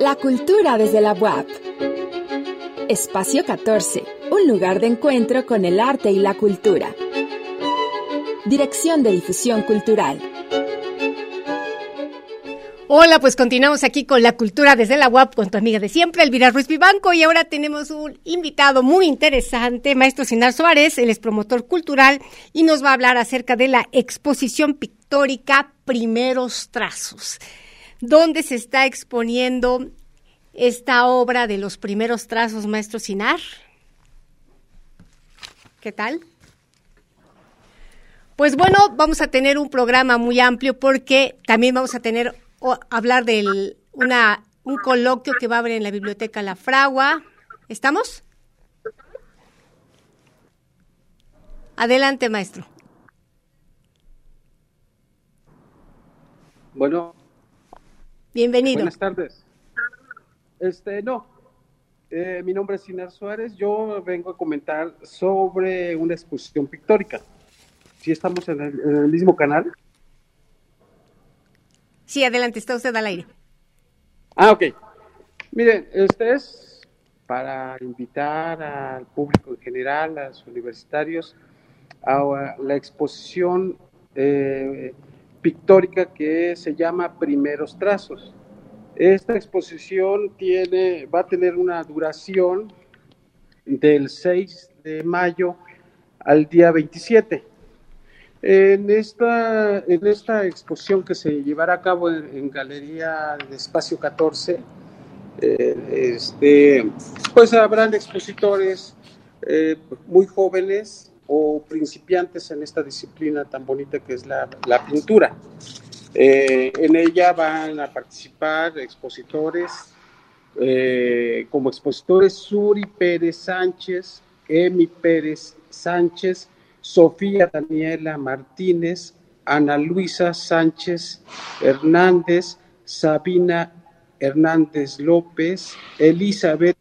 La cultura desde la UAP. Espacio 14, un lugar de encuentro con el arte y la cultura. Dirección de Difusión Cultural. Hola, pues continuamos aquí con la cultura desde la UAP con tu amiga de siempre, Elvira Ruiz Vivanco, y ahora tenemos un invitado muy interesante, maestro Sinar Suárez, él es promotor cultural y nos va a hablar acerca de la exposición pictórica Primeros Trazos, donde se está exponiendo esta obra de los primeros trazos, maestro Sinar. ¿Qué tal? Pues bueno, vamos a tener un programa muy amplio porque también vamos a tener hablar de una, un coloquio que va a haber en la biblioteca La Fragua. ¿Estamos? Adelante, maestro. Bueno. Bienvenido. Buenas tardes. Este, no. Eh, mi nombre es Inar Suárez. Yo vengo a comentar sobre una exposición pictórica. Si estamos en el mismo canal. Sí, adelante, está usted al aire. Ah, ok. Miren, este es para invitar al público en general, a los universitarios, a la exposición eh, pictórica que se llama Primeros Trazos. Esta exposición tiene, va a tener una duración del 6 de mayo al día 27. En esta, en esta exposición que se llevará a cabo en, Galería de Espacio 14, eh, este, pues habrán expositores eh, muy jóvenes o principiantes en esta disciplina tan bonita que es la, pintura. Eh, en ella van a participar expositores como expositores Suri Pérez Sánchez, Emi Pérez Sánchez, Sofía Daniela Martínez, Ana Luisa Sánchez Hernández, Sabina Hernández López, Elizabeth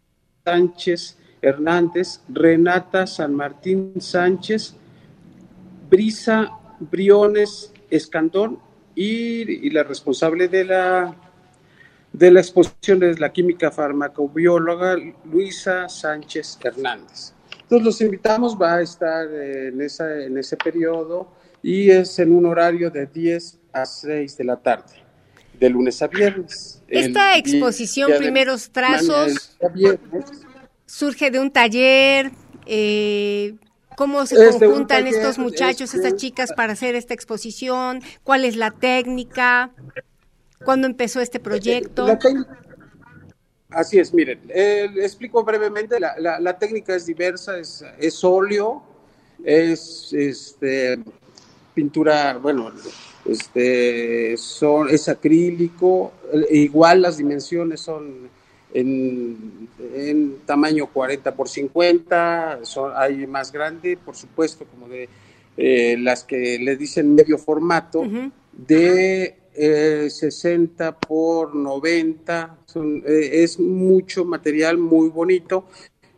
Sánchez Hernández, Renata San Martín Sánchez, Brisa Briones Escandón y, la responsable de la, de la exposición es la química farmacobióloga Luisa Sánchez Hernández. Entonces los invitamos, va a estar en, esa, en ese periodo y es en un horario de 10 a 6 de la tarde, de lunes a viernes. Esta exposición, primeros trazos, surge de un taller. Eh, ¿Cómo se conjuntan estos muchachos, estas chicas para hacer esta exposición? ¿Cuál es la técnica? ¿Cuándo empezó este proyecto? Así es, miren, eh, explico brevemente, la, técnica es diversa, es, es óleo, es este, pintura, bueno, este, son, es acrílico, igual las dimensiones son en, tamaño 40 por 50, son, hay más grande, por supuesto, como de eh, las que le dicen medio formato, de 60 eh, por 90, eh, es mucho material muy bonito.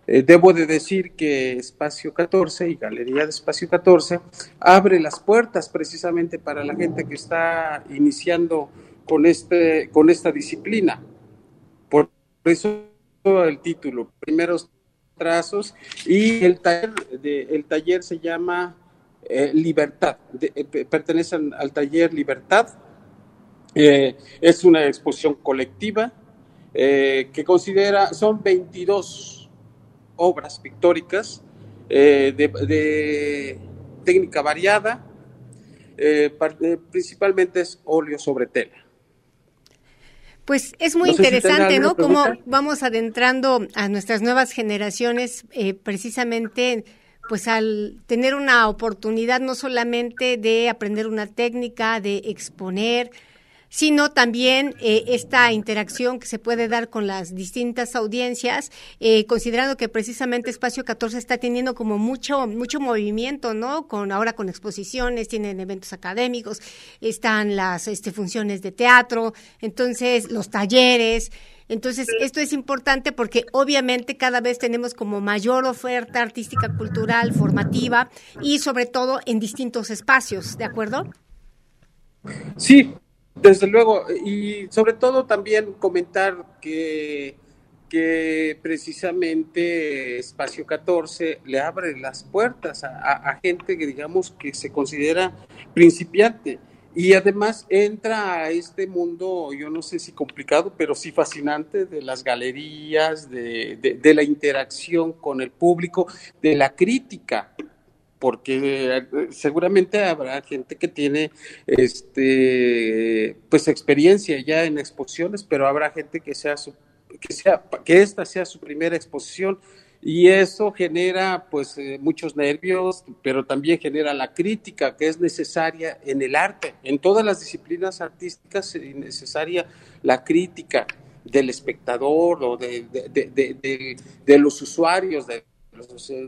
Eh, debo de decir que Espacio 14 y Galería de Espacio 14 abre las puertas precisamente para la gente que está iniciando con, este, con esta disciplina. Por eso el título, primeros trazos, y el taller, el taller se llama Libertad, pertenecen al taller Libertad eh, es una exposición colectiva eh, que considera, son 22 obras pictóricas eh, de, técnica variada, principalmente es óleo sobre tela. Pues es muy interesante, ¿no? Cómo vamos adentrando a nuestras nuevas generaciones precisamente pues al tener una oportunidad no solamente de aprender una técnica, de exponer, sino también eh, esta interacción que se puede dar con las distintas audiencias, eh, considerando que precisamente Espacio 14 está teniendo como mucho, mucho movimiento, ¿no? Con, ahora con exposiciones, tienen eventos académicos, están las este, funciones de teatro, entonces los talleres. Entonces, esto es importante porque obviamente cada vez tenemos como mayor oferta artística, cultural, formativa y sobre todo en distintos espacios, ¿de acuerdo? Sí, Desde luego, y sobre todo también comentar que, que precisamente Espacio 14 le abre las puertas a, gente que digamos que se considera principiante. Y además entra a este mundo, yo no sé si complicado, pero sí fascinante de las galerías, de, de la interacción con el público, de la crítica porque eh, seguramente habrá gente que tiene este pues experiencia ya en exposiciones, pero habrá gente que sea su, que sea que esta sea su primera exposición. Y eso genera pues eh, muchos nervios, pero también genera la crítica que es necesaria en el arte, en todas las disciplinas artísticas es necesaria la crítica del espectador o de, de los usuarios de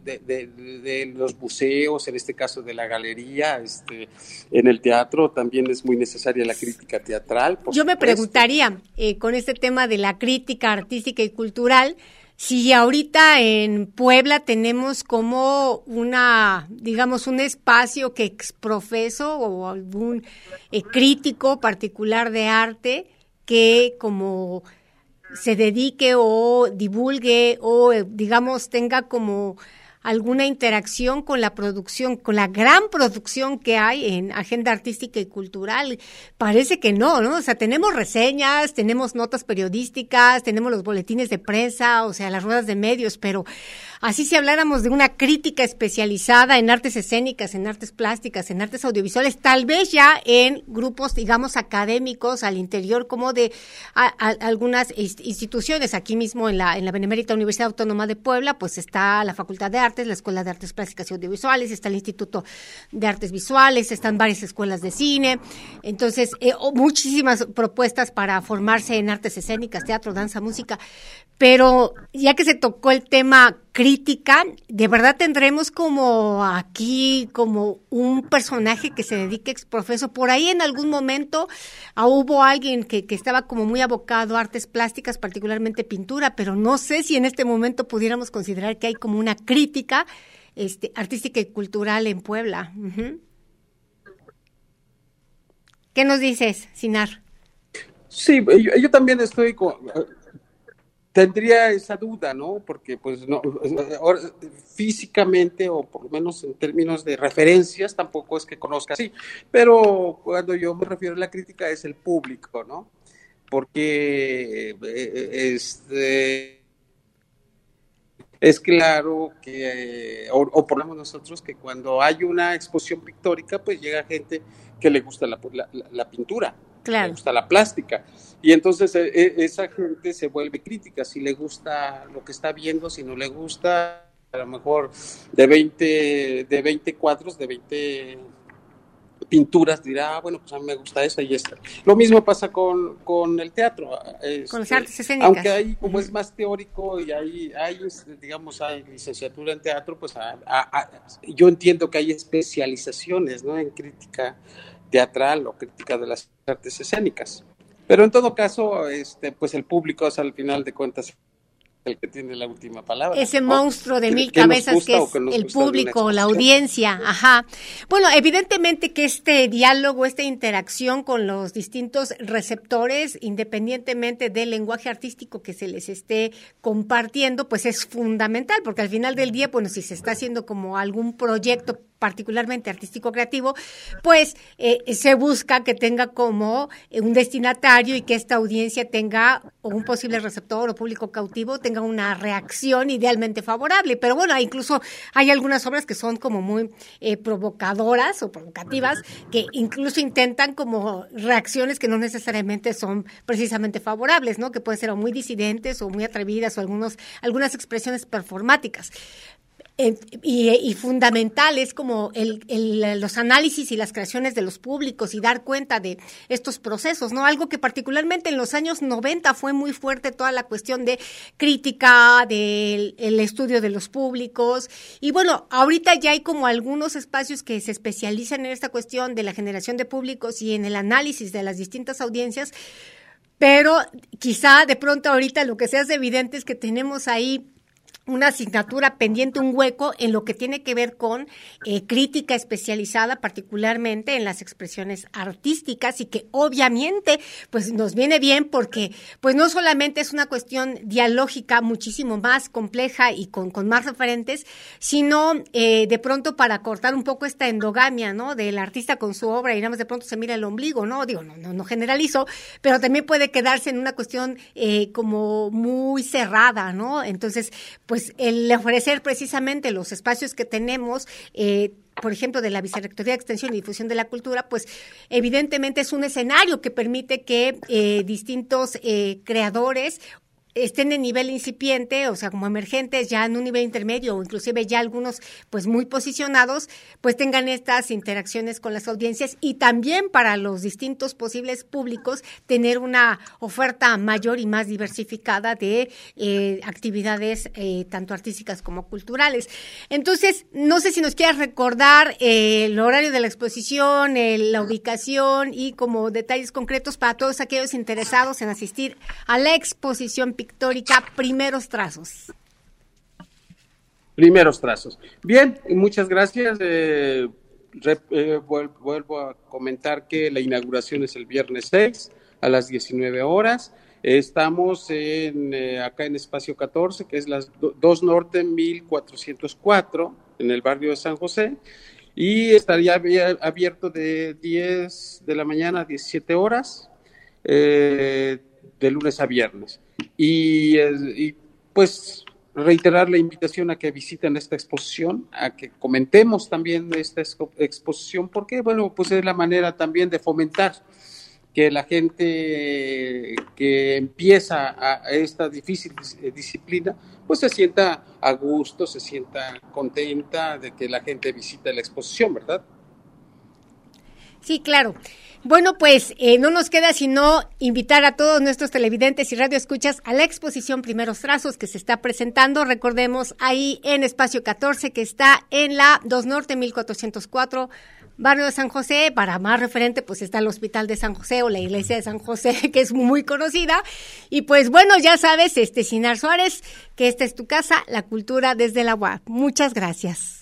de, los buceos, en este caso de la galería, este, en el teatro también es muy necesaria la crítica teatral. Yo me preguntaría, eh, con este tema de la crítica artística y cultural, si ahorita en Puebla tenemos como una, digamos, un espacio que exprofeso o algún eh, crítico particular de arte que como se dedique o divulgue o, eh, digamos, tenga como alguna interacción con la producción, con la gran producción que hay en agenda artística y cultural. Parece que no, ¿no? O sea, tenemos reseñas, tenemos notas periodísticas, tenemos los boletines de prensa, o sea, las ruedas de medios, pero Así si habláramos de una crítica especializada en artes escénicas, en artes plásticas, en artes audiovisuales, tal vez ya en grupos, digamos, académicos al interior como de algunas instituciones. Aquí mismo en la, en la Benemérita Universidad Autónoma de Puebla, pues está la Facultad de Artes, la Escuela de Artes Plásticas y Audiovisuales, está el Instituto de Artes Visuales, están varias escuelas de cine. Entonces, eh, muchísimas propuestas para formarse en artes escénicas, teatro, danza, música. Pero ya que se tocó el tema crítica, de verdad tendremos como aquí, como un personaje que se dedique exprofeso. Por ahí en algún momento ah, hubo alguien que, que, estaba como muy abocado a artes plásticas, particularmente pintura, pero no sé si en este momento pudiéramos considerar que hay como una crítica este, artística y cultural en Puebla. ¿Qué nos dices, Sinar? Sí, yo, también estoy con, tendría esa duda, ¿no? Porque pues no, físicamente o por lo menos en términos de referencias tampoco es que conozca así, pero cuando yo me refiero a la crítica es el público, ¿no? Porque eh, este es claro que, o, por lo menos nosotros, que cuando hay una exposición pictórica, pues llega gente que le gusta la, la pintura, le gusta la plástica. Y entonces e, e, esa gente se vuelve crítica, si le gusta lo que está viendo, si no le gusta, a lo mejor de 20, de 20 cuadros, de 20 pinturas, dirá, ah, bueno, pues a mí me gusta esa y esta. Lo mismo pasa con, con el teatro. con las artes este, escénicas. Aunque ahí, como es más teórico y hay, hay digamos, hay licenciatura en teatro, pues yo entiendo que hay especializaciones, ¿no? En crítica teatral o crítica de las artes escénicas. Pero en todo caso, este, pues el público es al final de cuentas el que tiene la última palabra. Ese monstruo de mil cabezas que es el público, la audiencia, ajá. Bueno, evidentemente que este diálogo, esta interacción con los distintos receptores, independientemente del lenguaje artístico que se les esté compartiendo, pues es fundamental, porque al final del día, bueno, si se está haciendo como algún proyecto particularmente artístico creativo, pues eh, se busca que tenga como eh, un destinatario y que esta audiencia tenga, o un posible receptor o público cautivo, tenga una reacción idealmente favorable. Pero bueno, incluso hay algunas obras que son como muy eh, provocadoras o provocativas, que incluso intentan como reacciones que no necesariamente son precisamente favorables, ¿no? Que pueden ser muy disidentes o muy atrevidas o algunos, algunas expresiones performáticas y, fundamental es como el, los análisis y las creaciones de los públicos y dar cuenta de estos procesos, ¿no? Algo que particularmente en los años 90 fue muy fuerte toda la cuestión de crítica, del estudio de los públicos. Y bueno, ahorita ya hay como algunos espacios que se especializan en esta cuestión de la generación de públicos y en el análisis de las distintas audiencias, pero quizá de pronto ahorita lo que se hace evidente es que tenemos ahí una asignatura pendiente, un hueco en lo que tiene que ver con eh, crítica especializada, particularmente en las expresiones artísticas y que obviamente pues nos viene bien porque pues no solamente es una cuestión dialógica muchísimo más compleja y con, con más referentes, sino eh, de pronto para cortar un poco esta endogamia, ¿no? Del artista con su obra y nada más de pronto se mira el ombligo, ¿no? Digo, no, no, no generalizo, pero también puede quedarse en una cuestión eh, como muy cerrada, ¿no? Entonces, pues pues el ofrecer precisamente los espacios que tenemos, eh, por ejemplo, de la Vicerrectoría de Extensión y Difusión de la Cultura, pues evidentemente es un escenario que permite que eh, distintos eh, creadores estén en nivel incipiente, o sea, como emergentes, ya en un nivel intermedio o inclusive ya algunos pues muy posicionados, pues tengan estas interacciones con las audiencias y también para los distintos posibles públicos tener una oferta mayor y más diversificada de eh, actividades eh, tanto artísticas como culturales. Entonces, no sé si nos quieras recordar eh, el horario de la exposición, la ubicación y como detalles concretos para todos aquellos interesados en asistir a la exposición pictórica Primeros Trazos. Primeros Trazos. Bien, muchas gracias. Eh, eh, vuelvo a comentar que la inauguración es el viernes 6 a las 19 horas. Estamos en, eh, acá en Espacio 14, que es las 2 Norte 1404, en el barrio de San José, y estaría abierto de 10 de la mañana a 17 horas, de lunes a viernes. Y, pues reiterar la invitación a que visiten esta exposición, a que comentemos también esta exposición, porque, bueno, pues es la manera también de fomentar que la gente que empieza a esta difícil disciplina, pues se sienta a gusto, se sienta contenta de que la gente visite la exposición, ¿verdad? Sí, claro. Bueno, pues eh, no nos queda sino invitar a todos nuestros televidentes y radioescuchas a la exposición Primeros Trazos que se está presentando. Recordemos ahí en Espacio 14 que está en la 2 Norte 1404 barrio de San José, para más referente, pues está el Hospital de San José o la Iglesia de San José, que es muy conocida. Y pues bueno, ya sabes, este Sinar Suárez, que esta es tu casa, la cultura desde la UAP. Muchas gracias.